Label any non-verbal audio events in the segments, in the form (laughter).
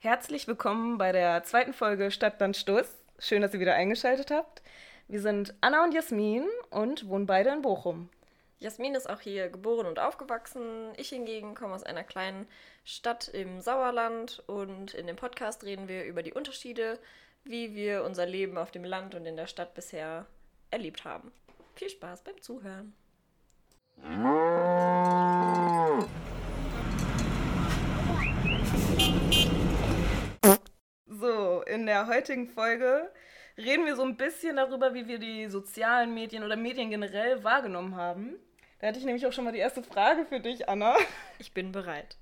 Herzlich willkommen bei der zweiten Folge Stadt dann Stuss. Schön, dass ihr wieder eingeschaltet habt. Wir sind Anna und Jasmin und wohnen beide in Bochum. Jasmin ist auch hier geboren und aufgewachsen. Ich hingegen komme aus einer kleinen Stadt im Sauerland und in dem Podcast reden wir über die Unterschiede, wie wir unser Leben auf dem Land und in der Stadt bisher erlebt haben. Viel Spaß beim Zuhören. So, in der heutigen Folge reden wir so ein bisschen darüber, wie wir die sozialen Medien oder Medien generell wahrgenommen haben. Da hatte ich nämlich auch schon mal die erste Frage für dich, Anna. (laughs) Ich bin bereit.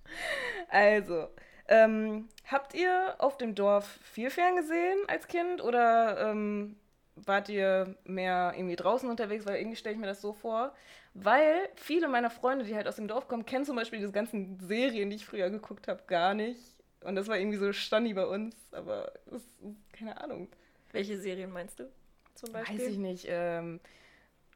Also, ähm, habt ihr auf dem Dorf viel ferngesehen als Kind oder ähm, wart ihr mehr irgendwie draußen unterwegs? Weil irgendwie stelle ich mir das so vor. Weil viele meiner Freunde, die halt aus dem Dorf kommen, kennen zum Beispiel diese ganzen Serien, die ich früher geguckt habe, gar nicht. Und das war irgendwie so Standi bei uns, aber das keine Ahnung. Welche Serien meinst du zum Beispiel? Weiß ich nicht. Ähm,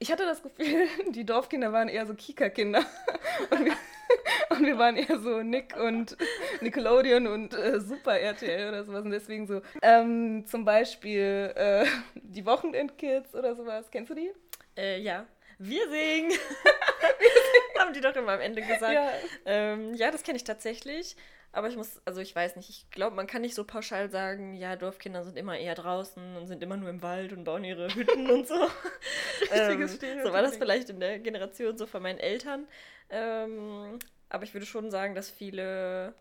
ich hatte das Gefühl, (laughs) die Dorfkinder waren eher so Kika-Kinder. (laughs) Und wir, (laughs) und wir waren eher so Nick und Nickelodeon und äh, Super RTL oder sowas. Und deswegen so. Ähm, zum Beispiel äh, die Wochenendkids oder sowas. Kennst du die? Äh, ja. Wir singen. Haben die doch immer am Ende gesagt. Ja, ähm, ja das kenne ich tatsächlich. Aber ich muss, also ich weiß nicht, ich glaube, man kann nicht so pauschal sagen, ja, Dorfkinder sind immer eher draußen und sind immer nur im Wald und bauen ihre Hütten und so. (laughs) ähm, so war das vielleicht in der Generation so von meinen Eltern. Ähm, aber ich würde schon sagen, dass viele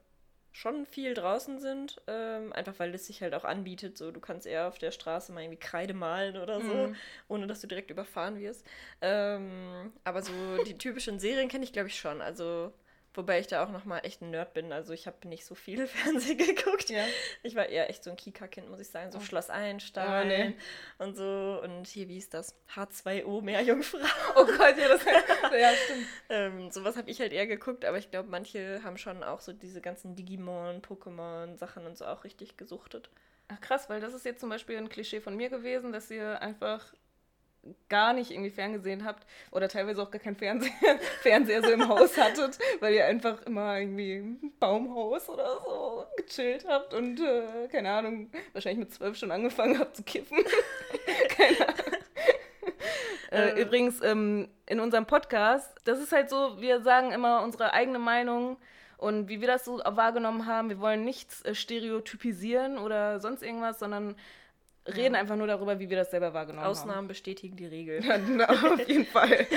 schon viel draußen sind, ähm, einfach weil es sich halt auch anbietet. So, du kannst eher auf der Straße mal irgendwie Kreide malen oder so, mhm. ohne dass du direkt überfahren wirst. Ähm, aber so die (laughs) typischen Serien kenne ich, glaube ich, schon. Also Wobei ich da auch nochmal echt ein Nerd bin. Also ich habe nicht so viel (laughs) Fernsehen geguckt. Ja. Ich war eher echt so ein Kika-Kind, muss ich sagen. So oh. Schloss Einstein oh, nee. und so. Und hier, wie ist das? H2O, Meerjungfrau. (laughs) Oh Gott, ja, das (laughs) ja, stimmt. ähm, sowas habe ich halt eher geguckt, aber ich glaube, manche haben schon auch so diese ganzen Digimon, Pokémon-Sachen und so auch richtig gesuchtet. Ach krass, weil das ist jetzt zum Beispiel ein Klischee von mir gewesen, dass ihr einfach gar nicht irgendwie ferngesehen habt oder teilweise auch gar keinen Fernseher, (laughs) Fernseher so im Haus hattet, weil ihr einfach immer irgendwie im Baumhaus oder so gechillt habt und, äh, keine Ahnung, wahrscheinlich mit zwölf schon angefangen habt zu kiffen. (laughs) keine Ahnung. Äh, äh, übrigens, ähm, in unserem Podcast, das ist halt so, wir sagen immer unsere eigene Meinung und wie wir das so wahrgenommen haben. Wir wollen nichts äh, stereotypisieren oder sonst irgendwas, sondern reden ja. einfach nur darüber, wie wir das selber wahrgenommen Ausnahmen haben. Ausnahmen bestätigen die Regel. (laughs) Ja, auf jeden (laughs) Fall.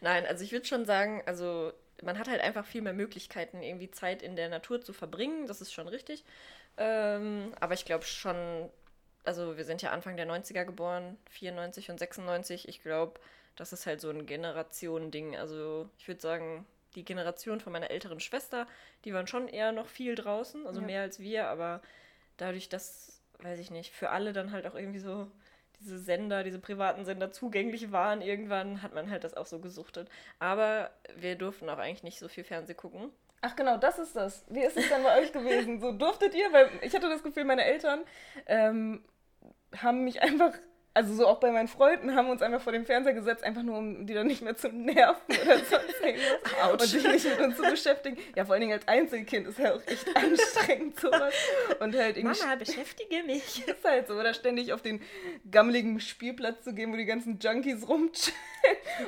Nein, also ich würde schon sagen, also man hat halt einfach viel mehr Möglichkeiten, irgendwie Zeit in der Natur zu verbringen. Das ist schon richtig. Ähm, aber ich glaube schon, also wir sind ja Anfang der 90er geboren, 94 und 96. Ich glaube, das ist halt so ein Generationending. Also ich würde sagen, die Generation von meiner älteren Schwester, die waren schon eher noch viel draußen, also ja. mehr als wir, aber dadurch, dass weiß ich nicht, für alle dann halt auch irgendwie so diese Sender, diese privaten Sender zugänglich waren. Irgendwann hat man halt das auch so gesuchtet. Aber wir durften auch eigentlich nicht so viel Fernseh gucken. Ach genau, das ist das. Wie ist es dann bei euch gewesen? So durftet ihr, weil ich hatte das Gefühl, meine Eltern ähm, haben mich einfach also so auch bei meinen Freunden haben wir uns einfach vor dem Fernseher gesetzt, einfach nur um die dann nicht mehr zu nerven oder sonst irgendwas. (laughs) und sich nicht mit uns zu beschäftigen. Ja, vor allen Dingen als Einzelkind ist ja auch echt (laughs) anstrengend sowas. Und halt irgendwie Mama, beschäftige mich. (laughs) Ist halt so, oder ständig auf den gammeligen Spielplatz zu gehen, wo die ganzen Junkies rumchillen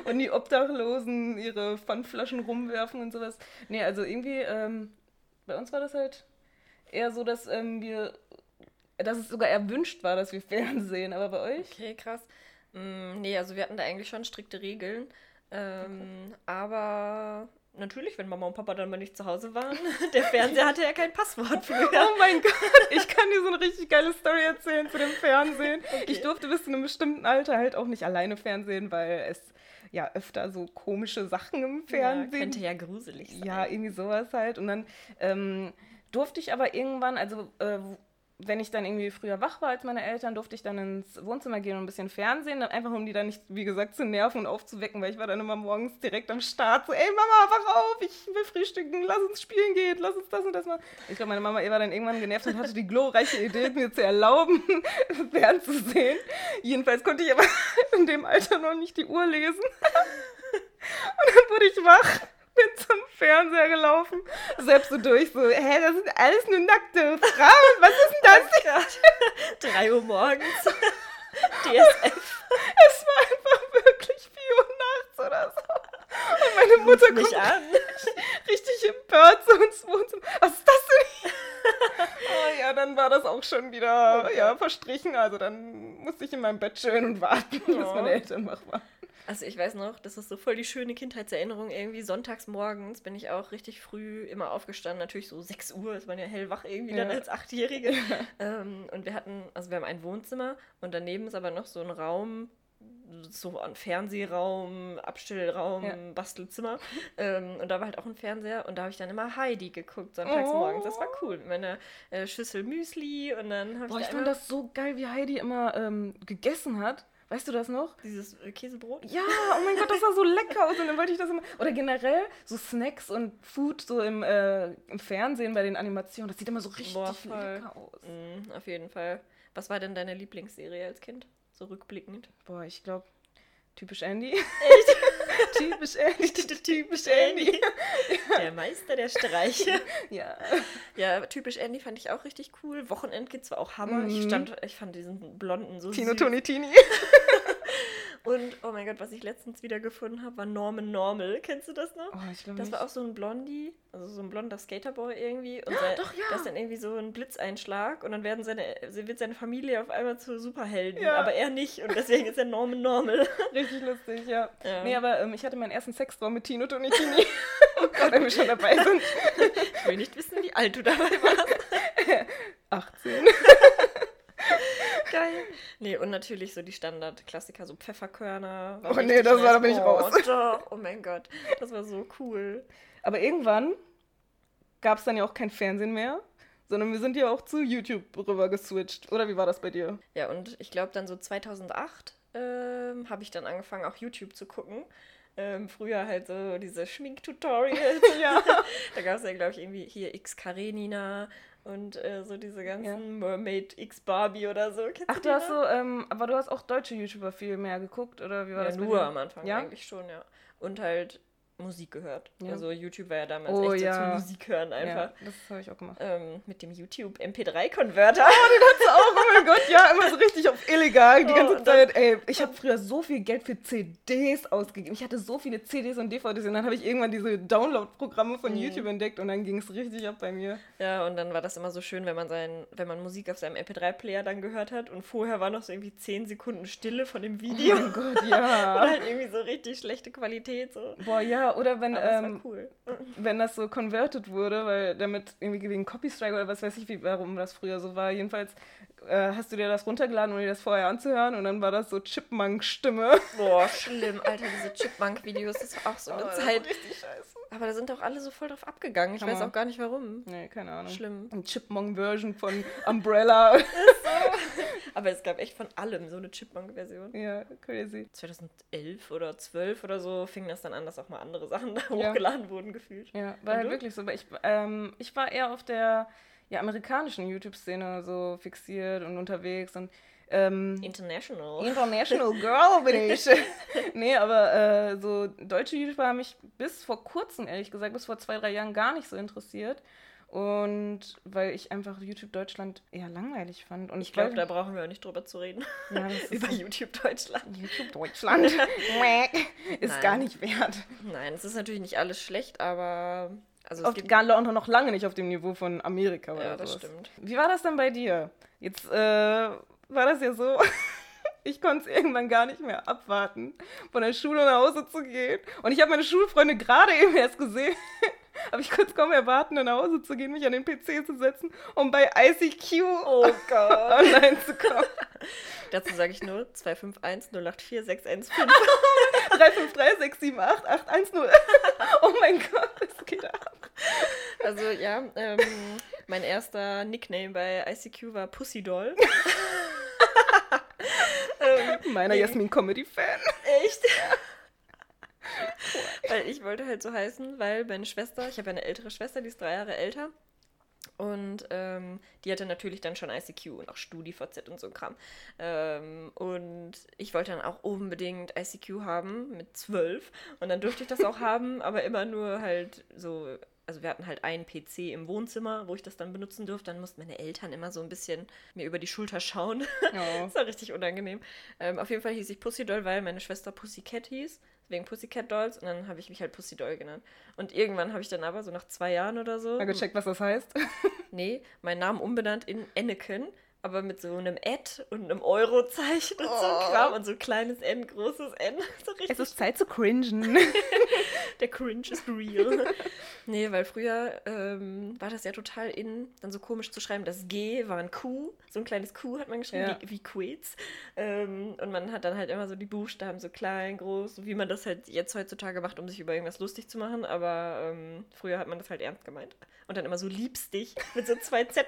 und die Obdachlosen ihre Pfandflaschen rumwerfen und sowas. Nee, also irgendwie, ähm, bei uns war das halt eher so, dass ähm, wir dass es sogar erwünscht war, dass wir (laughs) Fernsehen, aber bei euch? Okay, krass. Mm, nee, also wir hatten da eigentlich schon strikte Regeln. Ähm, okay. Aber natürlich, wenn Mama und Papa dann mal nicht zu Hause waren, (laughs) der Fernseher hatte ja kein Passwort für. (laughs) Oh mein Gott, ich kann dir so eine richtig geile Story erzählen zu dem Fernsehen. Okay. Ich durfte bis zu einem bestimmten Alter halt auch nicht alleine Fernsehen, weil es ja öfter so komische Sachen im Fernsehen. Ja, könnte ja gruselig sein. Ja, irgendwie sowas halt. Und dann ähm, durfte ich aber irgendwann, also äh, wenn ich dann irgendwie früher wach war als meine Eltern, durfte ich dann ins Wohnzimmer gehen und ein bisschen Fernsehen, einfach um die dann nicht, wie gesagt, zu nerven und aufzuwecken, weil ich war dann immer morgens direkt am Start, so, ey Mama, wach auf, ich will frühstücken, lass uns spielen gehen, lass uns das und das machen. Ich glaube, meine Mama war dann irgendwann genervt und hatte die glorreiche Idee, mir zu erlauben, (laughs) fernzusehen. Jedenfalls konnte ich aber (laughs) in dem Alter noch nicht die Uhr lesen. (laughs) Und dann wurde ich wach (laughs) bin zum Fernseher gelaufen, selbst so durch, so, hä, das sind alles nur nackte Frauen, was ist denn das? Oh (laughs) 3 Uhr morgens. (laughs) DSF. Es war einfach wirklich 4 Uhr nachts oder so. Und meine Mutter Ruf mich guckt an. richtig empört so ins Wohnzimmer. Was ist das denn? oh, ja, dann war das auch schon wieder Oh ja, verstrichen. Also dann musste ich in meinem Bett chillen und warten, bis Oh. meine Eltern wach waren. Also ich weiß noch, das ist so voll die schöne Kindheitserinnerung. Irgendwie sonntags morgens bin ich auch richtig früh immer aufgestanden. Natürlich so 6 Uhr, ist man ja hellwach irgendwie dann Ja. als Achtjährige. Ähm, und wir hatten, also wir haben ein Wohnzimmer und daneben ist aber noch so ein Raum, so ein Fernsehraum, Abstellraum, Ja. Bastelzimmer. Ähm, und da war halt auch ein Fernseher und da habe ich dann immer Heidi geguckt, sonntags morgens. Das war cool. Mit meiner äh, Schüssel Müsli und dann habe Boah, ich ich da fand immer das so geil, wie Heidi immer ähm, gegessen hat. Weißt du das noch? dieses äh, Käsebrot. Ja, oh mein Gott, das sah so lecker aus. Und dann wollte ich das immer. Oder generell so Snacks und Food so im, äh, im Fernsehen bei den Animationen. Das sieht immer so richtig Boah, lecker aus. Mhm, auf jeden Fall. Was war denn deine Lieblingsserie als Kind? So rückblickend. Boah, ich glaube, typisch Andy. Echt? (laughs) typisch Andy. (laughs) typisch Andy. (laughs) Der Meister der Streiche. Ja. Ja, typisch Andy fand ich auch richtig cool. Wochenendkids war auch Hammer. Ich Mhm. stand, ich fand diesen blonden so Tino süß. Toni Tini. Und oh mein Gott, was ich letztens wieder gefunden habe, war Norman Normal. Kennst du das noch? Oh, ich glaube Das nicht. war auch so ein Blondie, also so ein blonder Skaterboy irgendwie. Und sein, doch, ja. Das ist dann irgendwie so ein Blitzeinschlag und dann werden seine, wird seine Familie auf einmal zu Superhelden, Ja. aber er nicht. Und deswegen ist er Norman Normal. (laughs) Richtig lustig, ja. Ja. Nee, aber ähm, ich hatte meinen ersten Sextraum mit Tino Toni Tini. (laughs) oh Gott, wenn wir schon dabei sind. Ich will nicht wissen, wie alt du dabei warst. (laughs) 18. Geil. Nee, und natürlich so die Standardklassiker, so Pfefferkörner. Oh nee, das war- da bin ich oh, raus. Doch, oh mein Gott, das war so cool. Aber irgendwann gab es dann ja auch kein Fernsehen mehr, sondern wir sind ja auch zu YouTube rüber geswitcht. Oder wie war das bei dir? Ja, und ich glaube dann so 2008 ähm, habe ich dann angefangen, auch YouTube zu gucken. Ähm, früher halt so diese Schminktutorials. (laughs) Ja. (laughs) da gab es ja, glaube ich, irgendwie hier X Karenina und äh, so diese ganzen Ja. Mermaid X Barbie oder so. Kennst Ach, du hast so, ähm, aber du hast auch deutsche YouTuber viel mehr geguckt, oder wie war ja, das nur am Anfang Ja? eigentlich schon, ja. Und halt Musik gehört. Ja. Also YouTube war ja damals Oh, echt so ja. zum Musik hören einfach. Ja, das habe ich auch gemacht. Ähm, mit dem YouTube MP3-Konverter. auch, oh mein Gott, ja, immer so richtig auf illegal die Oh, ganze und Zeit. Ey, ich habe früher so viel Geld für CDs ausgegeben. Ich hatte so viele CDs und DVDs und dann habe ich irgendwann diese Download-Programme von Mhm. YouTube entdeckt und dann ging es richtig ab bei mir. Ja, und dann war das immer so schön, wenn man sein, wenn man Musik auf seinem MP3-Player dann gehört hat und vorher war noch so irgendwie 10 Sekunden Stille von dem Oh Video. mein Gott, (laughs) Und ja. halt irgendwie so richtig schlechte Qualität. So. Boah, ja, oder wenn, ähm, cool. (laughs) wenn das so converted wurde, weil damit irgendwie wegen Copystrike oder was weiß ich, wie, warum das früher so war. Jedenfalls äh, hast du dir das runtergeladen, um dir das vorher anzuhören und dann war das so Chipmunk-Stimme. Boah, (laughs) schlimm, Alter, diese Chipmunk-Videos, das war auch so eine Oh, Zeit. richtig scheiße. Aber da sind doch alle so voll drauf abgegangen. Ich weiß Hammer. auch gar nicht warum. Nee, keine Ahnung. Schlimm. Ein Chipmunk-Version von Umbrella. (laughs) Aber es gab echt von allem so eine Chipmunk-Version. ja, crazy. 2011 oder 12 oder so fing das dann an, dass auch mal andere Sachen (laughs) da Ja. hochgeladen wurden, gefühlt. Ja, war halt wirklich so. Aber ich, ähm, ich war eher auf der ja, amerikanischen YouTube-Szene so fixiert und unterwegs und ähm, International. International Girl bin ich. (laughs) nee, aber äh, so deutsche YouTuber haben mich bis vor kurzem, ehrlich gesagt, bis vor zwei, drei Jahren gar nicht so interessiert. Und weil ich einfach YouTube Deutschland eher langweilig fand. Und Ich glaube, da brauchen wir auch nicht drüber zu reden. ja, (laughs) Über so- YouTube Deutschland. YouTube Deutschland (laughs) ist Nein. gar nicht wert. Nein, es ist natürlich nicht alles schlecht, aber. Also es Auf, gar noch lange nicht auf dem Niveau von Amerika oder Ja, das sowas. stimmt. Wie war das denn bei dir? Jetzt äh, war das ja so, (laughs) ich konnte es irgendwann gar nicht mehr abwarten, von der Schule nach Hause zu gehen. Und ich habe meine Schulfreunde gerade eben erst gesehen. Aber ich es kaum erwarten, nach Hause zu gehen, mich an den PC zu setzen, um bei ICQ Oh Gott. online zu kommen. (laughs) Dazu sage ich nur 251 084 615. 353678810. Oh mein Gott, das geht ab. Also ja, ähm, mein erster Nickname bei ICQ war Pussy Doll. (laughs) ähm, Meiner Jasmin Comedy-Fan. echt? Weil ich wollte halt so heißen, weil meine Schwester, ich habe eine ältere Schwester, die ist drei Jahre älter. Und ähm, die hatte natürlich dann schon ICQ und auch StudiVZ und so ein Kram. Ähm, und ich wollte dann auch unbedingt ICQ haben mit zwölf. Und dann durfte ich das auch haben, (laughs) aber immer nur halt so. Also wir hatten halt einen PC im Wohnzimmer, wo ich das dann benutzen durfte. Dann mussten meine Eltern immer so ein bisschen mir über die Schulter schauen. (laughs) Oh. das war richtig unangenehm. Ähm, auf jeden Fall hieß ich Pussy Doll, weil meine Schwester Pussycat hieß wegen Pussycat Dolls und dann habe ich mich halt Pussy Doll genannt. Und irgendwann habe ich dann aber so nach zwei Jahren oder so. Mal gecheckt, was das heißt? nee, meinen Namen umbenannt in Anakin aber mit so einem Ad und einem Eurozeichen und oh. so ein Kram und so ein kleines N, großes N. (laughs) So es ist Zeit zu cringen. (laughs) Der Cringe ist real. (laughs) nee, weil früher ähm, war das ja total in, dann so komisch zu schreiben. Das G war ein Q, so ein kleines Q hat man geschrieben, ja. wie, wie Quiz. Ähm, und man hat dann halt immer so die Buchstaben so klein, groß, wie man das halt jetzt heutzutage macht, um sich über irgendwas lustig zu machen. Aber ähm, früher hat man das halt ernst gemeint. Und dann immer so liebst dich mit so zwei Z.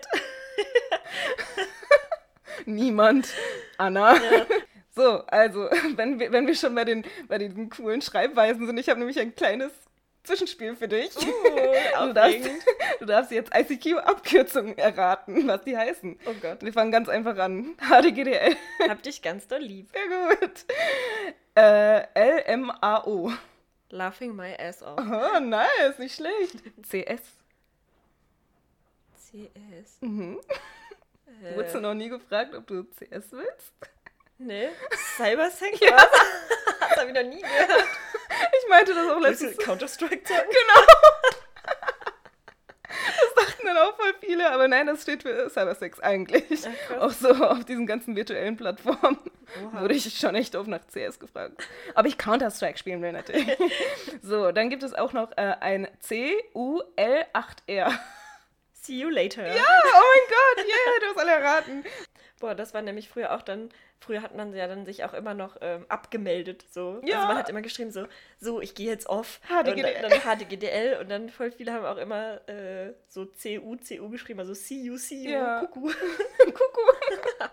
Niemand. Anna. Ja. (laughs) So, also, (laughs) wenn wir, wenn wir schon bei den, bei den coolen Schreibweisen sind, ich habe nämlich ein kleines Zwischenspiel für dich. Uh, (laughs) du, darfst, du darfst jetzt ICQ-Abkürzungen erraten, was die heißen. Oh Gott. Wir fangen ganz einfach an. HDGDL. Hab dich ganz doll lieb. Sehr gut. Äh, LMAO. Laughing my ass off. Oh, nice, nicht schlecht. CS. CS. Mhm. Äh, Wurdest du noch nie gefragt, ob du CS willst? Nee. (laughs) Cybersex? ja. (laughs) das habe ich noch nie gehört. Ich meinte das auch letztens. Counter-Strike sagen? (laughs) Genau. Das dachten dann auch voll viele, aber nein, das steht für Cybersex eigentlich. Ach, auch so auf diesen ganzen virtuellen Plattformen Oha. wurde ich schon echt oft nach CS gefragt. Ob ich Counter-Strike spielen will, natürlich. so, dann gibt es auch noch äh, ein C-U-L-8-R. See you later. Ja, oh mein Gott, yeah, du hast alle erraten. Boah, das war nämlich früher auch dann, früher hat man ja dann sich auch immer noch ähm, abgemeldet. So. Ja. Also man hat immer geschrieben, so, so, ich gehe jetzt off. HDGDL. Und dann, HDGDL und dann voll viele haben auch immer äh, so CU, CU geschrieben, also see you, see you, ja. Kuckuck. (laughs) Kuckuck. (laughs)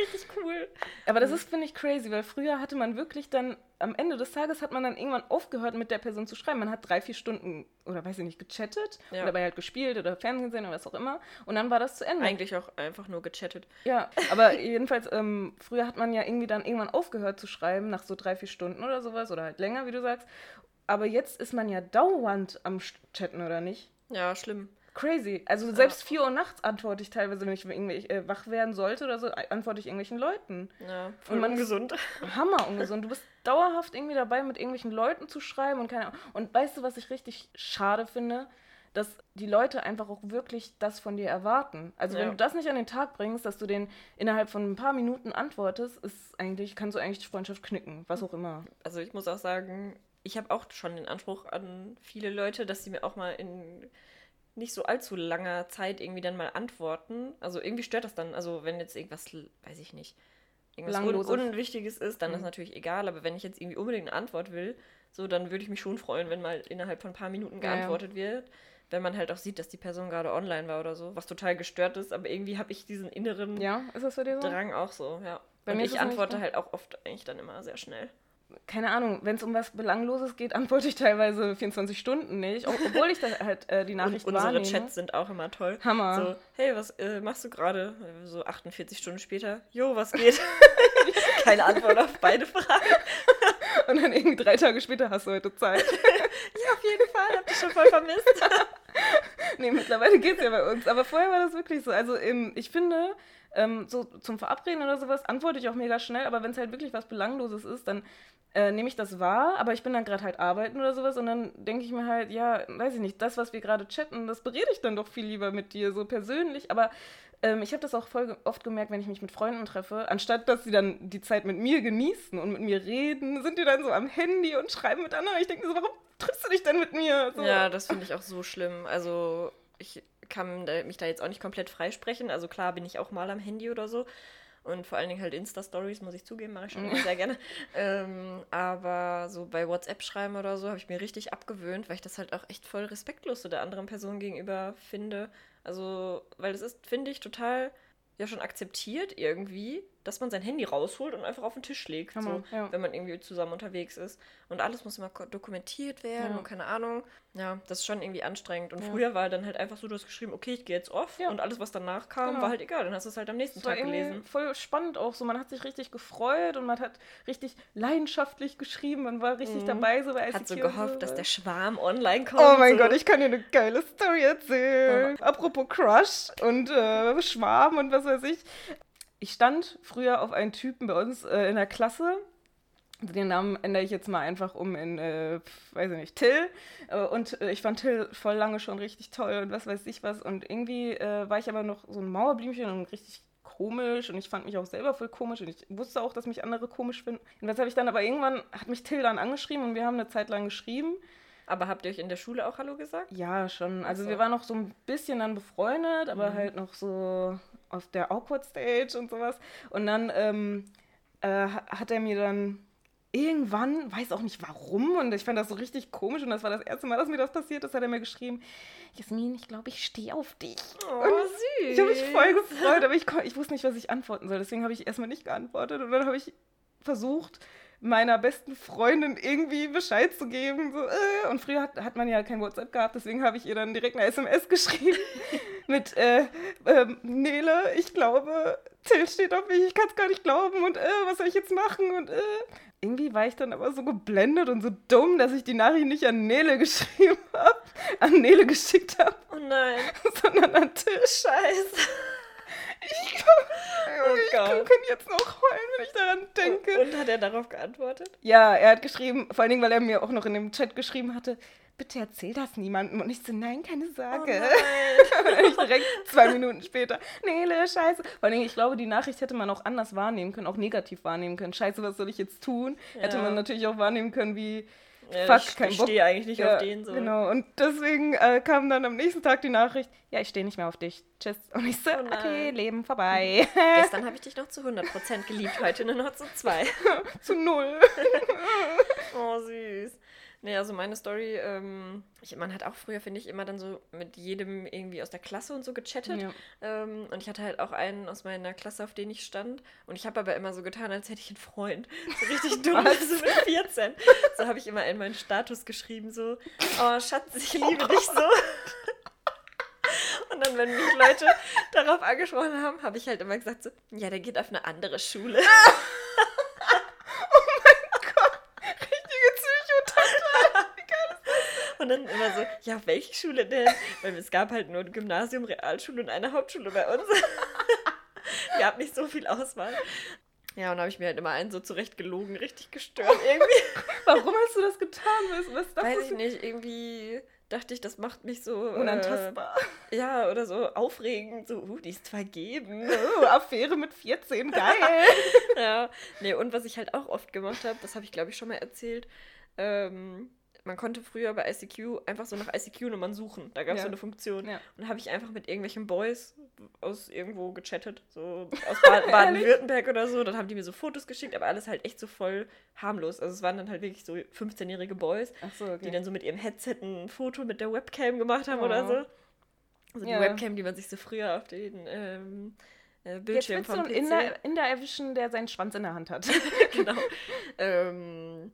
Richtig cool. Aber das ist, finde ich, crazy, weil früher hatte man wirklich dann, am Ende des Tages hat man dann irgendwann aufgehört, mit der Person zu schreiben. Man hat drei, vier Stunden, oder weiß ich nicht, gechattet ja. oder dabei halt gespielt oder Fernsehen gesehen oder was auch immer. Und dann war das zu Ende. Eigentlich auch einfach nur gechattet. Ja, aber (laughs) jedenfalls, ähm, früher hat man ja irgendwie dann irgendwann aufgehört zu schreiben, nach so drei, vier Stunden oder sowas, oder halt länger, wie du sagst. Aber jetzt ist man ja dauernd am Chatten, oder nicht? Ja, schlimm. Crazy. Also selbst ja. 4 Uhr nachts antworte ich teilweise, wenn ich irgendwie äh, wach werden sollte oder so, antworte ich irgendwelchen Leuten. Ja, voll und man ungesund. Hammer ungesund. Du (laughs) bist dauerhaft irgendwie dabei, mit irgendwelchen Leuten zu schreiben und keine Ahnung. Und weißt du, was ich richtig schade finde? Dass die Leute einfach auch wirklich das von dir erwarten. Also ja. wenn du das nicht an den Tag bringst, dass du den innerhalb von ein paar Minuten antwortest, ist eigentlich, kannst du eigentlich die Freundschaft knicken, was auch immer. Also ich muss auch sagen, ich habe auch schon den Anspruch an viele Leute, dass sie mir auch mal in nicht so allzu langer Zeit irgendwie dann mal antworten. Also irgendwie stört das dann. Also wenn jetzt irgendwas, weiß ich nicht, irgendwas un Unwichtiges ist, dann mhm. ist natürlich egal. Aber wenn ich jetzt irgendwie unbedingt eine Antwort will, so dann würde ich mich schon freuen, wenn mal innerhalb von ein paar Minuten geantwortet ja, ja. wird. Wenn man halt auch sieht, dass die Person gerade online war oder so, was total gestört ist, aber irgendwie habe ich diesen inneren ja, so? Drang auch so, ja. Bei Und ich antworte halt auch oft eigentlich dann immer sehr schnell keine Ahnung, wenn es um was Belangloses geht, antworte ich teilweise 24 Stunden nicht, obwohl ich da halt äh, die Nachrichten Und unsere wahrnehme. Chats sind auch immer toll. Hammer. So, hey, was äh, machst du gerade? So 48 Stunden später, jo, was geht? (laughs) Keine Antwort auf beide Fragen. Und dann irgendwie drei Tage später hast du heute Zeit. (laughs) ja, auf jeden Fall, hab dich schon voll vermisst. (laughs) (laughs) nee, mittlerweile geht's ja bei uns. Aber vorher war das wirklich so. Also ähm, ich finde, ähm, so zum Verabreden oder sowas antworte ich auch mega schnell, aber wenn es halt wirklich was Belangloses ist, dann äh, nehme ich das wahr, aber ich bin dann gerade halt arbeiten oder sowas und dann denke ich mir halt, ja, weiß ich nicht, das, was wir gerade chatten, das berede ich dann doch viel lieber mit dir, so persönlich, aber ähm, ich habe das auch voll oft gemerkt, wenn ich mich mit Freunden treffe, anstatt dass sie dann die Zeit mit mir genießen und mit mir reden, sind die dann so am Handy und schreiben miteinander. Ich denke so, warum triffst du dich denn mit mir? So. Ja, das finde ich auch so schlimm. Also ich kann mich da jetzt auch nicht komplett freisprechen. Also klar bin ich auch mal am Handy oder so. Und vor allen Dingen halt Insta-Stories, muss ich zugeben, mache ich schon (laughs) sehr gerne. Ähm, aber so bei WhatsApp schreiben oder so habe ich mir richtig abgewöhnt, weil ich das halt auch echt voll respektlos so der anderen Person gegenüber finde. Also, weil es ist, finde ich, total ja schon akzeptiert irgendwie, dass man sein Handy rausholt und einfach auf den Tisch legt, so, ja. wenn man irgendwie zusammen unterwegs ist. Und alles muss immer dokumentiert werden ja. und keine Ahnung. Ja, das ist schon irgendwie anstrengend. Und ja. früher war dann halt einfach so, du hast geschrieben, okay, ich gehe jetzt off und alles, was danach kam, genau. war halt egal. Dann hast du es halt am nächsten Tag gelesen. Voll spannend auch so. Man hat sich richtig gefreut und man hat richtig leidenschaftlich geschrieben. Man war richtig mhm. dabei. So bei hat so gehofft, so. dass der Schwarm online kommt. Oh mein so. Gott, ich kann dir eine geile Story erzählen. Apropos Crush und äh, Schwarm und was weiß ich. Ich stand früher auf einen Typen bei uns äh, in der Klasse. Den Namen ändere ich jetzt mal einfach um in, äh, weiß ich nicht, Till. Äh, und äh, ich fand Till voll lange schon richtig toll und was weiß ich was. Und irgendwie äh, war ich aber noch so ein Mauerblümchen und richtig komisch und ich fand mich auch selber voll komisch und ich wusste auch, dass mich andere komisch finden. Und was habe ich dann aber irgendwann, hat mich Till dann angeschrieben und wir haben eine Zeit lang geschrieben. Aber habt ihr euch in der Schule auch Hallo gesagt? Ja, schon. Also so. wir waren noch so ein bisschen dann befreundet, aber mhm. halt noch so auf der Awkward Stage und sowas. Und dann ähm, äh, hat er mir dann irgendwann, weiß auch nicht warum, und ich fand das so richtig komisch und das war das erste Mal, dass mir das passiert ist, hat er mir geschrieben, Jasmin, ich glaube, ich stehe auf dich. Oh, und süß. Ich habe mich voll gefreut, aber ich, ich wusste nicht, was ich antworten soll. Deswegen habe ich erstmal nicht geantwortet und dann habe ich versucht, meiner besten Freundin irgendwie Bescheid zu geben. So, äh. Und früher hat, hat man ja kein WhatsApp gehabt, deswegen habe ich ihr dann direkt eine SMS (laughs) geschrieben mit äh, äh, Nele, ich glaube, Till steht auf mich, ich kann es gar nicht glauben und äh, was soll ich jetzt machen und äh. Irgendwie war ich dann aber so geblendet und so dumm, dass ich die Nachricht nicht an Nele (laughs) geschrieben habe, an Nele geschickt habe. Oh nein. (laughs) Sondern an Till. Scheiße. Ich, oh ich kann jetzt noch heulen, wenn ich daran denke. Und hat er darauf geantwortet? Ja, er hat geschrieben, vor allen Dingen, weil er mir auch noch in dem Chat geschrieben hatte, bitte erzähl das niemandem. Und ich so, nein, keine Sorge. Oh (laughs) ich direkt zwei Minuten später, Nele, scheiße. Vor allen Dingen, ich glaube, die Nachricht hätte man auch anders wahrnehmen können, auch negativ wahrnehmen können. Scheiße, was soll ich jetzt tun? Ja. Hätte man natürlich auch wahrnehmen können, wie ja, Fuck, ich, kein ich stehe eigentlich nicht ja, auf den so. Genau, und deswegen äh, kam dann am nächsten Tag die Nachricht, ja, ich stehe nicht mehr auf dich. Tschüss. Und ich so, oh okay, Leben vorbei. (laughs) Gestern (laughs) habe ich dich noch zu 100% geliebt, heute nur noch zu 2. (laughs) zu 0. oh, süß. Nee, also meine Story, ähm, ich, man hat auch früher, finde ich, immer dann so mit jedem irgendwie aus der Klasse und so gechattet. Ja. Ähm, und ich hatte halt auch einen aus meiner Klasse, auf den ich stand. Und ich habe aber immer so getan, als hätte ich einen Freund. So richtig (laughs) dumm, also mit 14. So habe ich immer in meinen Status geschrieben, so, oh Schatz, ich liebe dich so. (laughs) Und dann, wenn mich Leute darauf angesprochen haben, habe ich halt immer gesagt so, ja, der geht auf eine andere Schule. (laughs) Und dann immer so, ja, welche Schule denn? Weil es gab halt nur ein Gymnasium, Realschule und eine Hauptschule bei uns. (laughs) Wir haben nicht so viel Auswahl. Ja, und da habe ich mir halt immer einen so zurecht gelogen, richtig gestört irgendwie. (laughs) Warum hast du das getan? Was, was Weiß ich nicht, irgendwie dachte ich, das macht mich so. Unantastbar. Äh, ja, oder so aufregend, so, uh, die ist vergeben. Oh, Affäre mit 14, (laughs) geil. ja, nee, und was ich halt auch oft gemacht habe, das habe ich glaube ich schon mal erzählt, ähm, man konnte früher bei ICQ einfach so nach ICQ-Nummern suchen. Da gab es ja. so eine Funktion. Ja. Und da habe ich einfach mit irgendwelchen Boys aus irgendwo gechattet, so (laughs) aus Baden-Württemberg oder so. Dann haben die mir so Fotos geschickt, aber alles halt echt so voll harmlos. Also es waren dann halt wirklich so 15-jährige Boys, so, okay. die dann so mit ihrem Headset ein Foto mit der Webcam gemacht haben oh. oder so. Also die ja. Webcam, die man sich so früher auf den ähm, äh, Bildschirm Jetzt vom PC... Inder, Inder erwischen, der seinen Schwanz in der Hand hat. (laughs) genau. (laughs) ähm,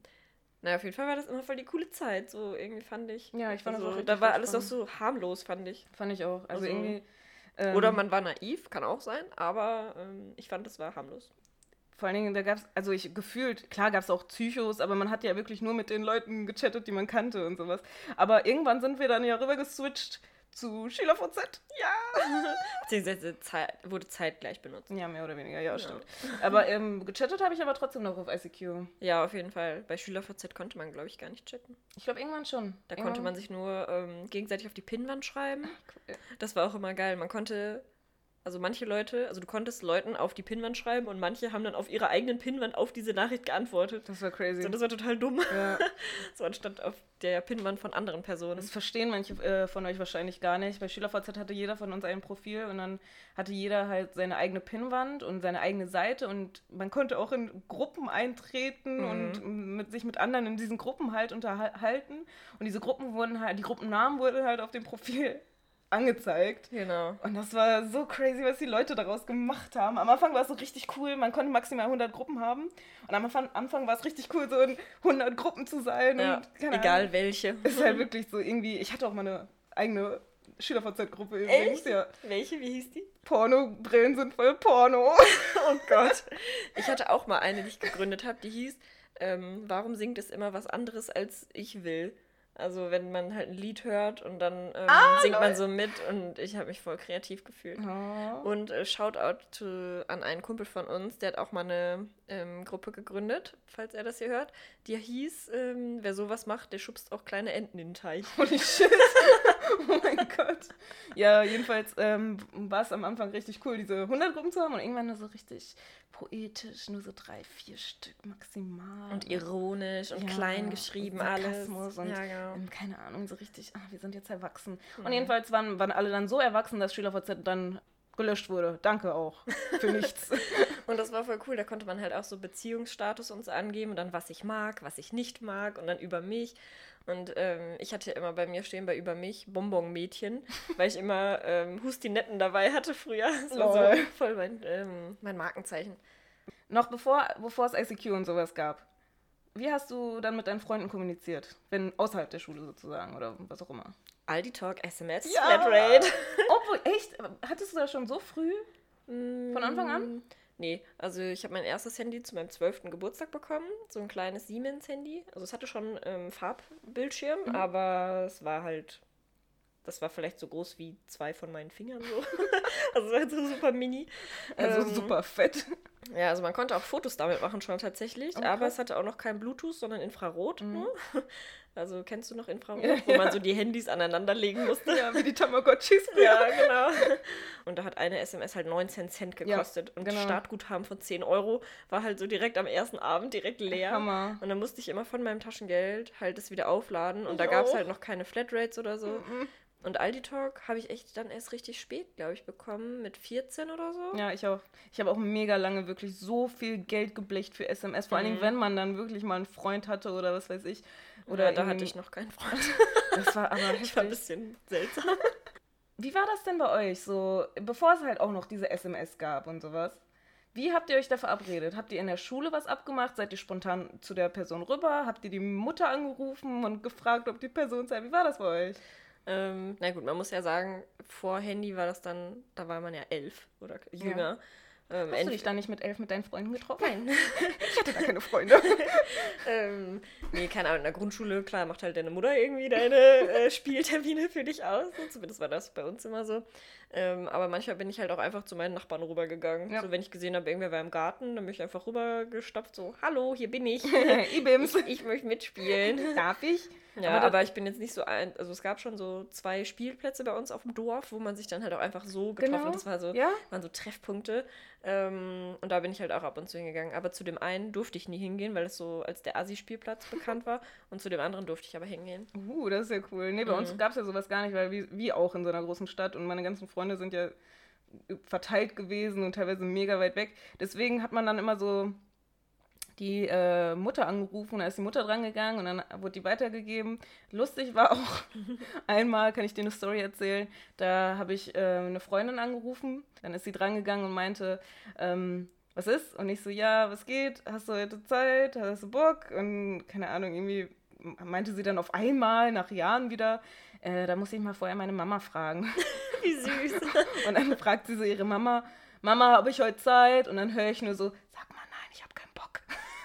naja, auf jeden Fall war das immer voll die coole Zeit. So irgendwie fand ich. Ja, ich fand also, das auch Da war alles doch so harmlos, fand ich. Fand ich auch. Also, also irgendwie. Ähm, oder man war naiv, kann auch sein, aber ähm, ich fand, es war harmlos. Vor allen Dingen, da gab es, also ich gefühlt, klar gab es auch Psychos, aber man hat ja wirklich nur mit den Leuten gechattet, die man kannte und sowas. Aber irgendwann sind wir dann ja rüber geswitcht zu SchülerVZ. Ja! (laughs) Beziehungsweise Zeit, wurde zeitgleich benutzt. Ja, mehr oder weniger, ja, ja. stimmt. Aber ähm, gechattet habe ich aber trotzdem noch auf ICQ. Ja, auf jeden Fall. Bei SchülerVZ konnte man, glaube ich, gar nicht chatten. Ich glaube, irgendwann schon. Da irgendwann. konnte man sich nur ähm, gegenseitig auf die Pinnwand schreiben. Cool. Das war auch immer geil. Man konnte also manche Leute, also du konntest Leuten auf die Pinnwand schreiben und manche haben dann auf ihrer eigenen Pinnwand auf diese Nachricht geantwortet. Das war crazy. So, das war total dumm. Ja. (laughs) so anstatt auf der Pinnwand von anderen Personen. Das verstehen manche äh, von euch wahrscheinlich gar nicht. Bei SchülerVZ hatte jeder von uns ein Profil und dann hatte jeder halt seine eigene Pinnwand und seine eigene Seite und man konnte auch in Gruppen eintreten mhm. und mit, sich mit anderen in diesen Gruppen halt unterhalten. Und diese Gruppen wurden halt, die Gruppennamen wurden halt auf dem Profil angezeigt. Genau. Und das war so crazy, was die Leute daraus gemacht haben. Am Anfang war es so richtig cool, man konnte maximal 100 Gruppen haben. Und am Anfang, war es richtig cool, so in 100 Gruppen zu sein. Ja, und, egal Ahnung. welche. Ist halt (laughs) wirklich so irgendwie, ich hatte auch mal eine eigene SchülerVZ-Gruppe übrigens. Ja. Welche? Wie hieß die? Porno-Brillen sind voll Porno. (laughs) oh Gott. Ich hatte auch mal eine, die ich gegründet habe, die hieß, ähm, warum singt es immer was anderes, als ich will? Also wenn man halt ein Lied hört und dann ähm, ah, singt man so mit und ich habe mich voll kreativ gefühlt. Oh. Und äh, Shoutout to, an einen Kumpel von uns, der hat auch mal eine ähm, Gruppe gegründet, falls er das hier hört. Die hieß, ähm, wer sowas macht, der schubst auch kleine Enten in den Teich. Holy (laughs) shit. (laughs) oh mein Gott. Ja, jedenfalls ähm, war es am Anfang richtig cool, diese 100 Gruppen zu haben und irgendwann nur so richtig poetisch, nur so drei, vier Stück maximal. Und ironisch und ja, klein geschrieben und alles. Und ja, genau. Ähm, keine Ahnung, so richtig, ach, wir sind jetzt erwachsen. Mhm. Und jedenfalls waren, waren alle dann so erwachsen, dass SchülerVZ dann gelöscht wurde. Danke auch für nichts. (laughs) und das war voll cool. Da konnte man halt auch so Beziehungsstatus uns angeben und dann, was ich mag, was ich nicht mag und dann über mich. Und ähm, ich hatte immer bei mir stehen bei über mich Bonbon-Mädchen, (laughs) weil ich immer ähm, Hustinetten dabei hatte früher. Das war so voll mein, ähm, mein Markenzeichen. Noch bevor, bevor es ICQ und sowas gab, wie hast du dann mit deinen Freunden kommuniziert? Wenn außerhalb der Schule sozusagen oder was auch immer? Aldi Talk, SMS, ja. Flatrate. (laughs) Obwohl, echt? Hattest du das schon so früh? Von Anfang an? Mm. Nee, also ich habe mein erstes Handy zu meinem 12. Geburtstag bekommen. So ein kleines Siemens-Handy. Also es hatte schon ähm, Farbbildschirm, mhm. aber es war halt. Das war vielleicht so groß wie zwei von meinen Fingern so. (laughs) (laughs) also es war halt so super mini. Also ähm, super fett. Ja, also man konnte auch Fotos damit machen schon tatsächlich, okay. aber es hatte auch noch kein Bluetooth, sondern Infrarot mhm. Also kennst du noch Infrarot, ja, (laughs) wo man so die Handys aneinanderlegen musste? Ja, wie die Tamagotchis. (laughs) ja, genau. Und da hat eine SMS halt 19 Cent gekostet. Ja, und genau. Startguthaben von 10 Euro war halt so direkt am ersten Abend direkt leer. Hammer. Und dann musste ich immer von meinem Taschengeld halt es wieder aufladen. Und ich da gab es halt noch keine Flatrates oder so. Mhm. Und Aldi Talk habe ich echt dann erst richtig spät, glaube ich, bekommen, mit 14 oder so. Ja, ich auch. Ich habe auch mega lange wirklich so viel Geld geblecht für SMS. Vor mhm. allen Dingen, mhm. wenn man dann wirklich mal einen Freund hatte oder was weiß ich. Oder ja, da hatte ich noch keinen Freund. (laughs) Das war aber heftig. Ich war ein bisschen seltsam. Wie war das denn bei euch so, bevor es halt auch noch diese SMS gab und sowas? Wie habt ihr euch da verabredet? Habt ihr in der Schule was abgemacht? Seid ihr spontan zu der Person rüber? Habt ihr die Mutter angerufen und gefragt, ob die Person sei? Wie war das bei euch? Ähm, na gut, man muss ja sagen, vor Handy war das dann, da war man ja elf oder jünger. Ja. Ähm, Hast du dich dann nicht mit elf mit deinen Freunden getroffen? Nein. (laughs) ich hatte da keine Freunde. (laughs) ähm, nee, keine Ahnung. In der Grundschule, klar, macht halt deine Mutter irgendwie deine äh, (laughs) Spieltermine für dich aus. Zumindest war das bei uns immer so. Ähm, aber manchmal bin ich halt auch einfach zu meinen Nachbarn rübergegangen. Ja. So, wenn ich gesehen habe, irgendwer war im Garten, dann bin ich einfach rübergestopft, so, hallo, hier bin ich. ich, ich möchte mitspielen. Darf ich? Ja, aber, aber, ich bin jetzt nicht so ein. Also es gab schon so zwei Spielplätze bei uns auf dem Dorf, wo man sich dann halt auch einfach so getroffen genau. hat. Das war so, ja? waren so Treffpunkte. Ähm, und da bin ich halt auch ab und zu hingegangen. Aber zu dem einen durfte ich nie hingehen, weil es so als der Asi-Spielplatz bekannt war. (laughs) Und zu dem anderen durfte ich aber hingehen. Uh, das ist ja cool. Nee, bei mhm. uns gab es ja sowas gar nicht, weil wie, wie auch in so einer großen Stadt und meine ganzen Freunde sind ja verteilt gewesen und teilweise mega weit weg. Deswegen hat man dann immer so die äh, Mutter angerufen, da ist die Mutter drangegangen und dann wurde die weitergegeben. Lustig war auch, (laughs) einmal kann ich dir eine Story erzählen, da habe ich äh, eine Freundin angerufen, dann ist sie drangegangen und meinte, ähm, was ist? Und ich so, ja, was geht? Hast du heute Zeit? Hast du Bock? Und keine Ahnung, irgendwie meinte sie dann auf einmal nach Jahren wieder, äh, da muss ich mal vorher meine Mama fragen. (laughs) Wie süß. und dann fragt sie so ihre Mama, Mama, habe ich heute Zeit? Und dann höre ich nur so, sag mal nein, ich habe keinen Bock.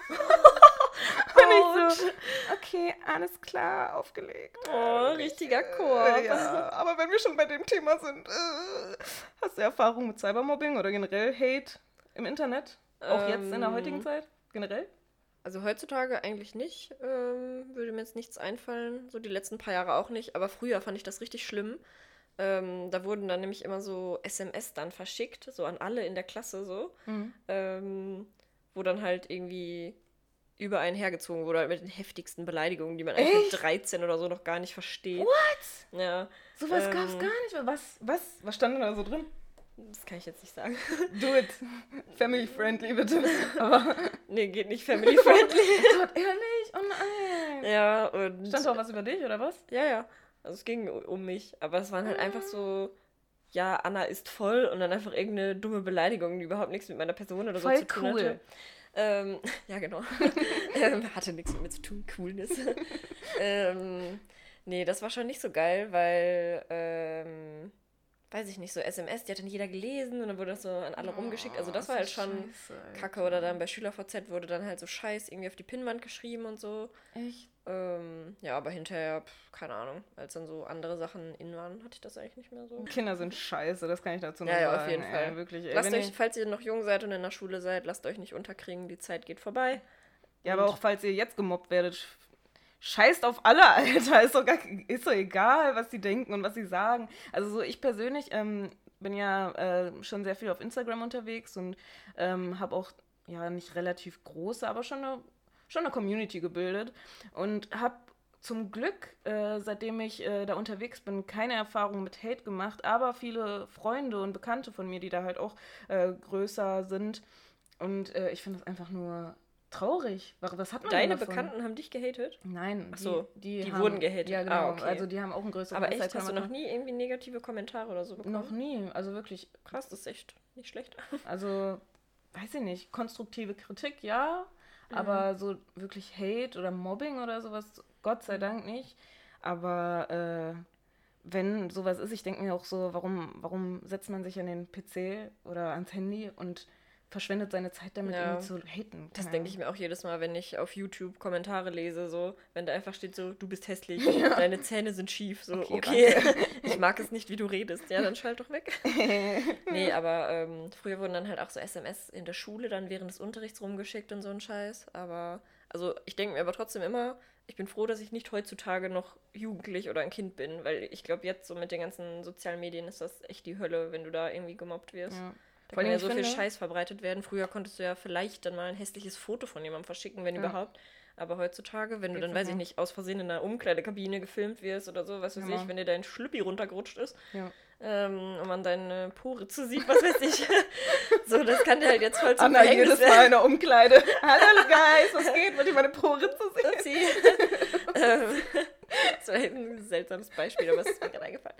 Und ich so, okay, alles klar, aufgelegt. Oh, richtiger Chor. Ja, aber wenn wir schon bei dem Thema sind, äh, hast du Erfahrung mit Cybermobbing oder generell Hate im Internet? Auch ähm, jetzt in der heutigen ähm, Zeit? Generell? Also heutzutage eigentlich nicht. Ähm, würde mir jetzt nichts einfallen. So die letzten paar Jahre auch nicht. Aber früher fand ich das richtig schlimm. Ähm, da wurden dann nämlich immer so SMS dann verschickt, so an alle in der Klasse so. Mhm. Ähm, wo dann halt irgendwie über einen hergezogen wurde, mit den heftigsten Beleidigungen, die man Echt? eigentlich mit 13 oder so noch gar nicht versteht. What? Ja. Sowas ähm, gab's gar nicht. Was, was, was stand da so drin? Das kann ich jetzt nicht sagen. (laughs) Do it. Family friendly, bitte. (laughs) Aber nee, geht nicht family friendly. (laughs) oh Gott, ehrlich? Oh nein. Ja, und. Stand da auch was über dich, oder was? Ja, ja. Also es ging um mich, aber es waren halt einfach so, ja, Anna ist voll und dann einfach irgendeine dumme Beleidigung, die überhaupt nichts mit meiner Person oder voll so zu tun cool. hatte. Ähm, (laughs) ja, genau. (laughs) ähm, hatte nichts mit mir zu tun, Coolness. (laughs) ähm, nee, das war schon nicht so geil, weil ähm, weiß ich nicht, so SMS, die hat dann jeder gelesen und dann wurde das so an alle oh, rumgeschickt. Also das war halt schon Scheiße, kacke. Oder dann bei SchülerVZ wurde dann halt so Scheiß irgendwie auf die Pinnwand geschrieben und so. Echt? Ähm, ja, aber hinterher, pff, keine Ahnung, als dann so andere Sachen in waren, hatte ich das eigentlich nicht mehr so. Kinder sind scheiße, das kann ich dazu noch ja, sagen. Ja, auf jeden ey, Fall. Wirklich, ey, lasst euch, falls ihr noch jung seid und in der Schule seid, lasst euch nicht unterkriegen, die Zeit geht vorbei. Ja, und aber auch falls ihr jetzt gemobbt werdet, scheißt auf alle, (laughs) Alter. Ist doch, gar, ist doch egal, was sie denken und was sie sagen. Also so ich persönlich ähm, bin ja äh, schon sehr viel auf Instagram unterwegs und ähm, habe auch, ja, nicht relativ große, aber schon eine, schon eine Community gebildet und habe zum Glück, äh, seitdem ich äh, da unterwegs bin, keine Erfahrung mit Hate gemacht, aber viele Freunde und Bekannte von mir, die da halt auch äh, größer sind. Und äh, ich finde es einfach nur traurig. Was hat man Deine Bekannten haben dich gehatet? Nein. Ach so, die, die haben, wurden gehatet. Ja, genau. Ah, okay. Also die haben auch ein größeres Aber echt, hast du noch nie irgendwie negative Kommentare oder so bekommen? Noch nie. Also wirklich. Krass, das ist echt nicht schlecht. (laughs) Also, weiß ich nicht. Konstruktive Kritik, ja. Mhm. Aber so wirklich Hate oder Mobbing oder sowas, Gott sei Dank nicht. Aber äh, wenn sowas ist, ich denke mir auch so, warum, warum setzt man sich an den PC oder ans Handy und verschwendet seine Zeit damit, ja. irgendwie zu haten. Das denke ich mir auch jedes Mal, wenn ich auf YouTube Kommentare lese, so, wenn da einfach steht so, du bist hässlich, (laughs) ja. deine Zähne sind schief, so, okay, okay. (laughs) ich mag es nicht, wie du redest, ja, dann schalt doch weg. (laughs) nee, aber ähm, früher wurden dann halt auch so SMS in der Schule dann während des Unterrichts rumgeschickt und so ein Scheiß, aber, also ich denke mir aber trotzdem immer, ich bin froh, dass ich nicht heutzutage noch jugendlich oder ein Kind bin, weil ich glaube, jetzt so mit den ganzen sozialen Medien ist das echt die Hölle, wenn du da irgendwie gemobbt wirst. Ja. Da Vor kann ja so finde, viel Scheiß verbreitet werden. Früher konntest du ja vielleicht dann mal ein hässliches Foto von jemandem verschicken, wenn ja. überhaupt. Aber heutzutage, wenn du dann, weiß ich nicht, aus Versehen in einer Umkleidekabine gefilmt wirst oder so, was weiß ja, ich, wenn dir dein Schlüppi runtergerutscht ist ja. ähm, und man deine Pore zu sieht, was weiß ich. (laughs) so, das kann dir halt jetzt voll zum Anna jedes Mal in der Umkleide. Hallo Guys, was geht? Wollt ihr meine Pore zu sehen? (laughs) ähm, (laughs) das war ein seltsames Beispiel, aber es ist mir gerade eingefallen.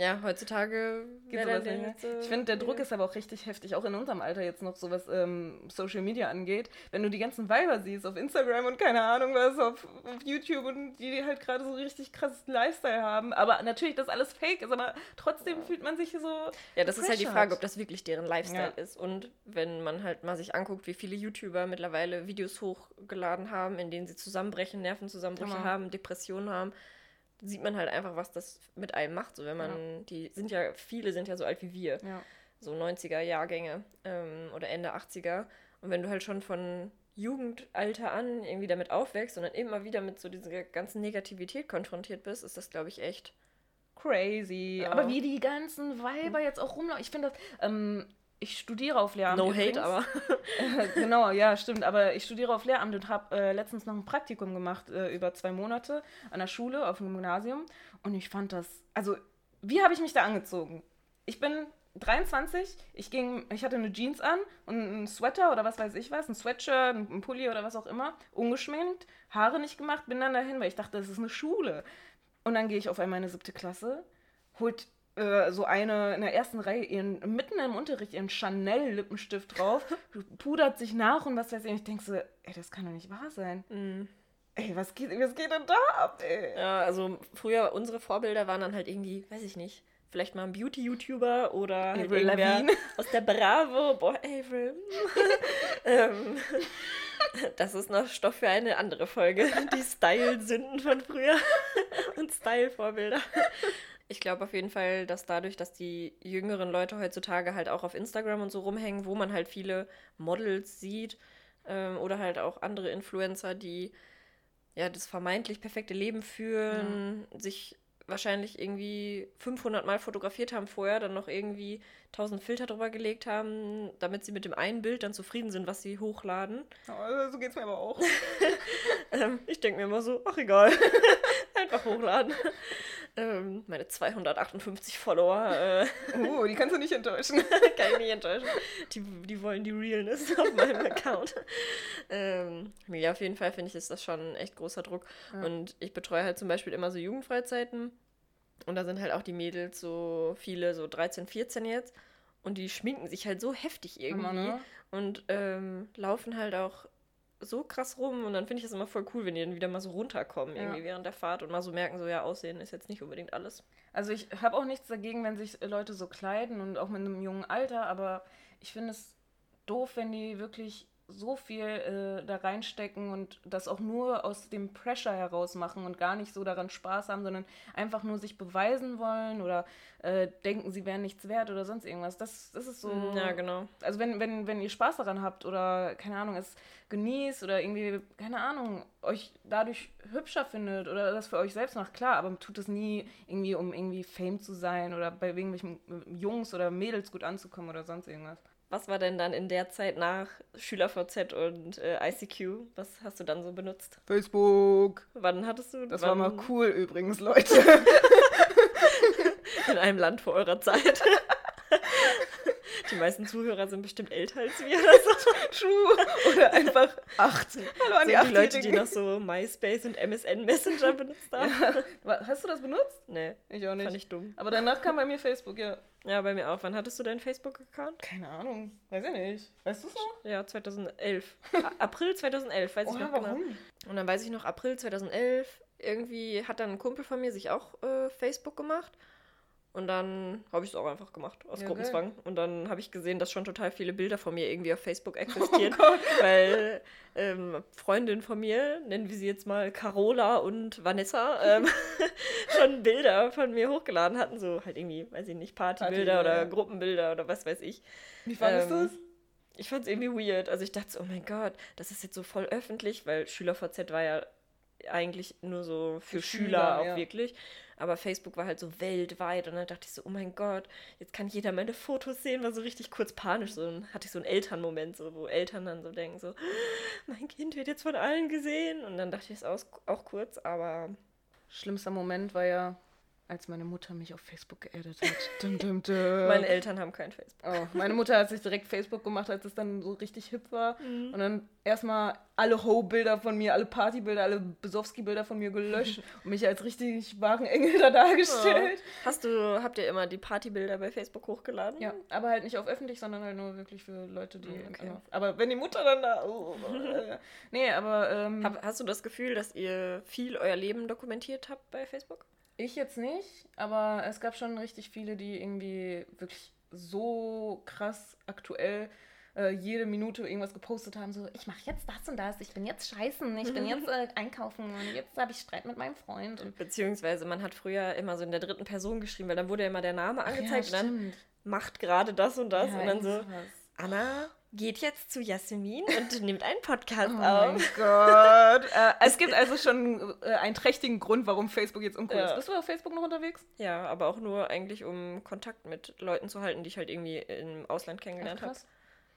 Ja, heutzutage geht sowas nicht mehr. So ich finde, der Druck ist aber auch richtig heftig, auch in unserem Alter jetzt noch so was ähm, Social Media angeht. Wenn du die ganzen Weiber siehst auf Instagram und keine Ahnung was, auf, auf YouTube und die halt gerade so richtig krasses Lifestyle haben. Aber natürlich, das alles fake ist, aber trotzdem ja. fühlt man sich so. Ja, das ist halt die Frage, ob das wirklich deren Lifestyle ja. ist. Und wenn man halt mal sich anguckt, wie viele YouTuber mittlerweile Videos hochgeladen haben, in denen sie zusammenbrechen, Nervenzusammenbrüche genau. haben, Depressionen haben sieht man halt einfach, was das mit einem macht. So, wenn man, ja. die sind ja, viele sind ja so alt wie wir. Ja. So 90er Jahrgänge ähm, oder Ende 80er. Und wenn du halt schon von Jugendalter an irgendwie damit aufwächst und dann immer wieder mit so dieser ganzen Negativität konfrontiert bist, ist das, glaube ich, echt crazy. Ja. Aber wie die ganzen Weiber jetzt auch rumlaufen. Ich finde das, ähm, ich studiere auf Lehramt. No übrigens. hate, aber. (laughs) genau, ja, stimmt. Aber ich studiere auf Lehramt und habe äh, letztens noch ein Praktikum gemacht äh, über zwei Monate an der Schule, auf dem Gymnasium. Und ich fand das. Also, wie habe ich mich da angezogen? Ich bin 23, ich ging, ich hatte eine Jeans an und einen Sweater oder was weiß ich was, ein Sweatshirt, ein Pulli oder was auch immer, ungeschminkt, Haare nicht gemacht, bin dann dahin, weil ich dachte, das ist eine Schule. Und dann gehe ich auf einmal in eine siebte Klasse, holt äh, so eine in der ersten Reihe ihren, mitten im Unterricht ihren Chanel-Lippenstift drauf, (laughs) pudert sich nach und was weiß ich. Und ich denke so, ey, das kann doch nicht wahr sein. Mm. Ey, was geht, was geht denn da ab, ey? Ja, also früher unsere Vorbilder waren dann halt irgendwie, weiß ich nicht, vielleicht mal ein Beauty-YouTuber oder halt irgendwer (laughs) aus der Bravo. Boah, Avril. (laughs) ähm, das ist noch Stoff für eine andere Folge. Die Style-Sünden von früher und Style-Vorbilder ich glaube auf jeden Fall, dass dadurch, dass die jüngeren Leute heutzutage halt auch auf Instagram und so rumhängen, wo man halt viele Models sieht ähm, oder halt auch andere Influencer, die ja das vermeintlich perfekte Leben führen, ja. sich wahrscheinlich irgendwie 500 Mal fotografiert haben vorher, dann noch irgendwie 1000 Filter drüber gelegt haben, damit sie mit dem einen Bild dann zufrieden sind, was sie hochladen. Oh, so geht's mir aber auch. (laughs) ähm, ich denke mir immer so, ach egal, (laughs) einfach hochladen. Ähm, meine 258 Follower. Äh, oh, die kannst du nicht enttäuschen. (laughs) kann ich nicht enttäuschen. Die, die wollen die Realness (laughs) auf meinem Account. Ähm, ja, auf jeden Fall finde ich, ist das schon ein echt großer Druck. Ja. Und ich betreue halt zum Beispiel immer so Jugendfreizeiten. Und da sind halt auch die Mädels so viele, so 13, 14 jetzt. Und die schminken sich halt so heftig irgendwie. Immer, ne? Und ähm, laufen halt auch so krass rum und dann finde ich es immer voll cool, wenn die dann wieder mal so runterkommen irgendwie ja. während der Fahrt und mal so merken, so ja, Aussehen ist jetzt nicht unbedingt alles. Also ich habe auch nichts dagegen, wenn sich Leute so kleiden und auch mit einem jungen Alter, aber ich finde es doof, wenn die wirklich so viel äh, da reinstecken und das auch nur aus dem Pressure heraus machen und gar nicht so daran Spaß haben, sondern einfach nur sich beweisen wollen oder äh, denken, sie wären nichts wert oder sonst irgendwas. Das, das ist so. Mm, ja, genau. Also wenn, wenn, wenn ihr Spaß daran habt oder keine Ahnung, es genießt oder irgendwie, keine Ahnung, euch dadurch hübscher findet oder das für euch selbst macht, klar, aber tut es nie irgendwie, um irgendwie Fame zu sein oder bei irgendwelchen Jungs oder Mädels gut anzukommen oder sonst irgendwas. Was war denn dann in der Zeit nach SchülerVZ und äh, ICQ? Was hast du dann so benutzt? Facebook. Wann hattest du? Das war mal cool übrigens, Leute. (laughs) in einem Land vor eurer Zeit. (laughs) Die meisten Zuhörer sind bestimmt älter als wir oder so. (laughs) True. Oder einfach 18. Hallo an die, die Leute, die noch so MySpace und MSN Messenger benutzt haben. Ja. Hast du das benutzt? Nee. Ich auch nicht. Fand ich dumm. Aber danach kam bei mir Facebook, ja. Ja, bei mir auch. Wann hattest du deinen Facebook-Account? Keine Ahnung. Weiß ich nicht. Weißt du es noch? Ja, 2011. April 2011, weiß Oha, ich noch genau. warum? genau. Und dann weiß ich noch, April 2011, irgendwie hat dann ein Kumpel von mir sich auch äh, Facebook gemacht. Und dann habe ich es auch einfach gemacht, aus ja, Gruppenzwang. Geil. Und dann habe ich gesehen, dass schon total viele Bilder von mir irgendwie auf Facebook (laughs) oh existieren. Oh weil ähm, Freundinnen von mir, nennen wir sie jetzt mal Carola und Vanessa, ähm, (laughs) schon Bilder von mir hochgeladen hatten. So halt irgendwie, weiß ich nicht, Partybilder Party, oder ja. Gruppenbilder oder was weiß ich. Wie fandest ähm, du es? Ich fand es irgendwie weird. Also ich dachte, oh mein Gott, das ist jetzt so voll öffentlich, weil SchülerVZ war ja eigentlich nur so für, für Schüler, Schüler, auch ja. wirklich. Aber Facebook war halt so weltweit und dann dachte ich so, oh mein Gott, jetzt kann jeder meine Fotos sehen, war so richtig kurz panisch. So dann hatte ich so einen Elternmoment, so, wo Eltern dann so denken, so, mein Kind wird jetzt von allen gesehen. Und dann dachte ich es auch, auch kurz, aber. Schlimmster Moment war ja, als meine Mutter mich auf Facebook geaddet hat. dum, dum, dum. Meine Eltern haben kein Facebook. Oh, meine Mutter hat sich direkt Facebook gemacht, als es dann so richtig hip war. Mhm. Und dann erstmal alle Ho-Bilder von mir, alle Partybilder, alle Besowski-Bilder von mir gelöscht (laughs) und mich als richtig wahren Engel da dargestellt. Oh. Hast du, habt ihr immer die Partybilder bei Facebook hochgeladen? Ja, aber halt nicht auf öffentlich, sondern halt nur wirklich für Leute, die. Mhm, okay. aber wenn die Mutter dann da. Oh, (laughs) äh, nee, aber. Ähm, Hab, hast du das Gefühl, dass ihr viel euer Leben dokumentiert habt bei Facebook? Ich jetzt nicht, aber es gab schon richtig viele, die irgendwie wirklich so krass aktuell äh, jede Minute irgendwas gepostet haben, so ich mache jetzt das und das, ich bin jetzt scheißen, ich bin jetzt äh, (laughs) einkaufen und jetzt habe ich Streit mit meinem Freund. Und Beziehungsweise man hat früher immer so in der dritten Person geschrieben, weil dann wurde ja immer der Name angezeigt ja, und dann macht gerade das und das ja, und dann so, Anna geht jetzt zu Jasmin und (laughs) nimmt einen Podcast oh auf. Oh mein Gott. äh, (laughs) es gibt also schon äh, einen trächtigen Grund, warum Facebook jetzt uncool ja. ist. Bist du auf Facebook noch unterwegs? Ja, aber auch nur eigentlich, um Kontakt mit Leuten zu halten, die ich halt irgendwie im Ausland kennengelernt habe.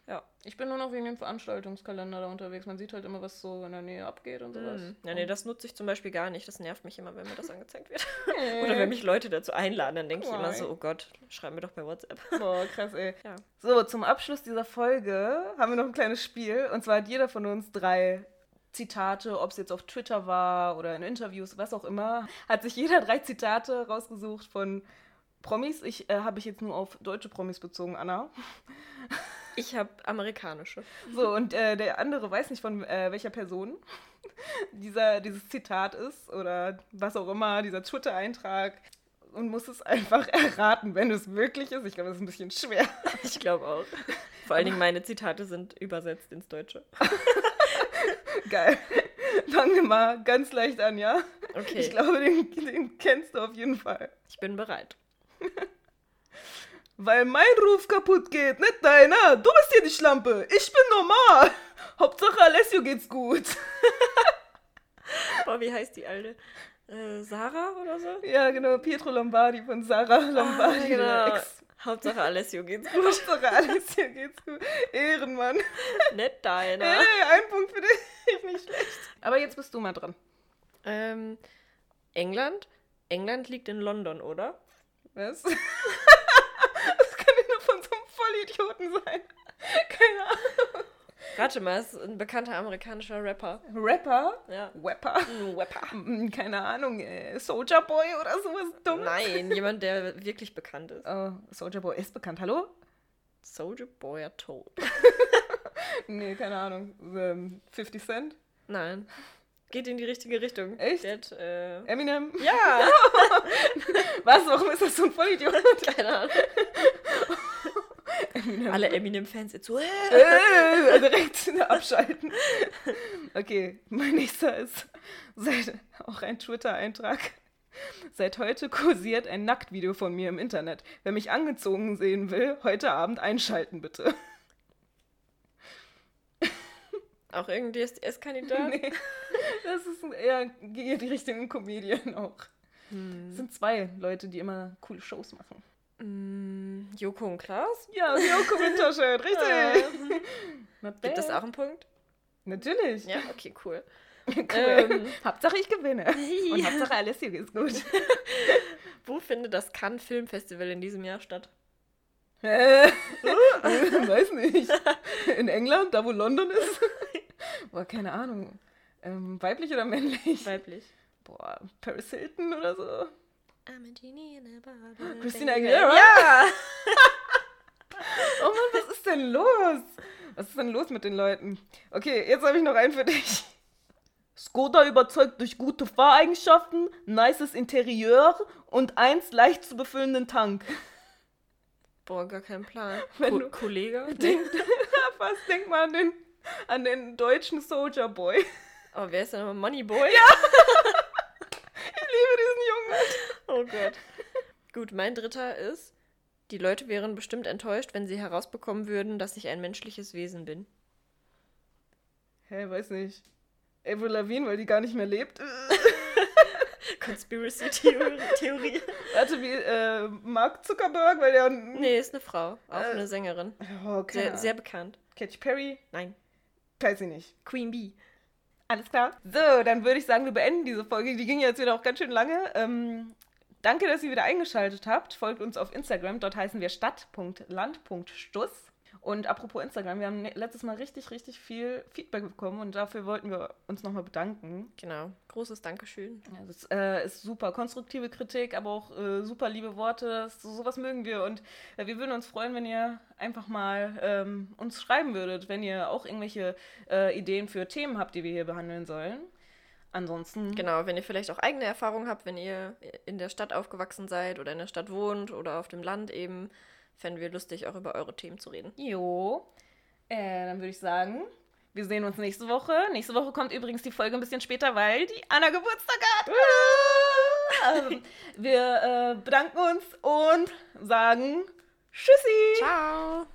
Ja. Ich bin nur noch wegen dem Veranstaltungskalender da unterwegs. Man sieht halt immer, was so in der Nähe abgeht und sowas. Mm. Ja, nee, das nutze ich zum Beispiel gar nicht. Das nervt mich immer, wenn mir das angezeigt wird. (laughs) Oder wenn mich Leute dazu einladen, dann denke ich immer so, oh Gott, schreib mir doch bei WhatsApp. Boah, krass, ey. Ja. So, zum Abschluss dieser Folge haben wir noch ein kleines Spiel. Und zwar hat jeder von uns drei Zitate, ob es jetzt auf Twitter war oder in Interviews, was auch immer, hat sich jeder drei Zitate rausgesucht von Promis. Ich äh, habe ich jetzt nur auf deutsche Promis bezogen, Anna. Ich habe amerikanische. So, und äh, der andere weiß nicht, von äh, welcher Person (laughs) dieser, dieses Zitat ist oder was auch immer, dieser Twitter-Eintrag. Und muss es einfach (laughs) erraten, wenn es wirklich ist. Ich glaube, das ist ein bisschen schwer. (laughs) Ich glaube auch. Vor allen Dingen meine Zitate sind übersetzt ins Deutsche. Geil. Fangen wir mal ganz leicht an, ja? Okay. Ich glaube, den, den kennst du auf jeden Fall. Ich bin bereit. Weil mein Ruf kaputt geht, nicht deiner. Du bist hier die Schlampe. Ich bin normal. (laughs) Hauptsache Alessio geht's gut. (laughs) Boah, wie heißt die alte? Äh, Sarah oder so? Ja, genau. Pietro Lombardi von Sarah Lombardi. Ah, genau. Hauptsache Alessio geht's (laughs) gut. Hauptsache Alessio geht's gut. Ehrenmann. Nicht deiner. Hey, ein Punkt für dich. Nicht schlecht. Aber jetzt bist du mal dran. Ähm, England, England liegt in London, oder? Was? das kann ja nur von Vollidioten sein. (laughs) Keine Ahnung. Mal, ist ein bekannter amerikanischer Rapper. Rapper? Ja. Rapper? Ein Rapper. (laughs) Hm, Keine Ahnung, äh, Soldier Boy oder sowas dummes. Nein, (laughs) jemand, der wirklich bekannt ist. Oh, Soldier Boy ist bekannt. Hallo? Soldier Boy are told. Nee, keine Ahnung. Ähm, 50 Cent? Nein. Geht in die richtige Richtung. Echt? Hat, äh, Eminem? ja, Was? Warum ist das so ein Vollidiot? keine Ahnung. Alle Eminem-Fans jetzt so. Äh. Äh, (laughs) direkt abschalten. Okay, mein nächster ist seit, auch ein Twitter-Eintrag. Seit heute kursiert ein Nacktvideo von mir im Internet. Wer mich angezogen sehen will, heute Abend einschalten bitte. Auch irgendwie SDS-Kandidat. (laughs) Nee, das ist eher geht die Richtung Comedian auch. Es sind zwei Leute, die immer coole Shows machen. Mm, Joko und Klaas? Ja, Joko Winterscheid, (laughs) richtig. Gibt es bad. auch einen Punkt? Natürlich. Ja, okay, cool. (laughs) Cool. Ähm. Hauptsache ich gewinne. (laughs) Und. Hauptsache Alessio ist gut. Wo findet das Cannes Filmfestival in diesem Jahr statt? Äh, weiß nicht. In England, da wo London ist? Boah, keine Ahnung. Ähm, weiblich oder männlich? Weiblich. Boah, Paris Hilton oder so. I'm a genie in a bottle. Christina. Aguilera? Ja! (laughs) Oh Mann, was ist denn los? Was ist denn los mit den Leuten? Okay, jetzt habe ich noch einen für dich. Skoda überzeugt durch gute Fahreigenschaften, nices Interieur und eins leicht zu befüllenden Tank. Boah, gar kein Plan. Wenn Ko Kollege? (laughs) Denk, (laughs) was denk mal an den, an den deutschen Soldier Boy. Oh, wer ist denn nochmal Moneyboy? Ich liebe diesen Jungen. Oh Gott. Gut, mein dritter ist, die Leute wären bestimmt enttäuscht, wenn sie herausbekommen würden, dass ich ein menschliches Wesen bin. Hä, weiß nicht. Avril Lavigne, weil die gar nicht mehr lebt. (laughs) Conspiracy-Theorie. Theorie. Warte, wie äh, Mark Zuckerberg, weil der... Nee, ist eine Frau. Auch Äh, eine Sängerin. Oh, keine Sehr, sehr bekannt. Katy Perry? Nein. Weiß ich nicht. Queen Bee. Alles klar. So, dann würde ich sagen, wir beenden diese Folge. Die ging jetzt wieder auch ganz schön lange. Ähm, danke, dass ihr wieder eingeschaltet habt. Folgt uns auf Instagram. Dort heißen wir stadt.land.stuss. Und apropos Instagram, wir haben ne- letztes Mal richtig, richtig viel Feedback bekommen und dafür wollten wir uns nochmal bedanken. Genau. Großes Dankeschön. Ja, das äh, ist super. Konstruktive Kritik, aber auch äh, super liebe Worte. Das, sowas mögen wir. Und äh, wir würden uns freuen, wenn ihr einfach mal ähm, uns schreiben würdet, wenn ihr auch irgendwelche äh, Ideen für Themen habt, die wir hier behandeln sollen. Ansonsten. Genau, wenn ihr vielleicht auch eigene Erfahrungen habt, wenn ihr in der Stadt aufgewachsen seid oder in der Stadt wohnt oder auf dem Land eben, fänden wir lustig, auch über eure Themen zu reden. Jo. Äh, dann würde ich sagen, wir sehen uns nächste Woche. Nächste Woche kommt übrigens die Folge ein bisschen später, weil die Anna Geburtstag hat. (laughs) Ähm, wir äh, bedanken uns und sagen Tschüssi. Ciao!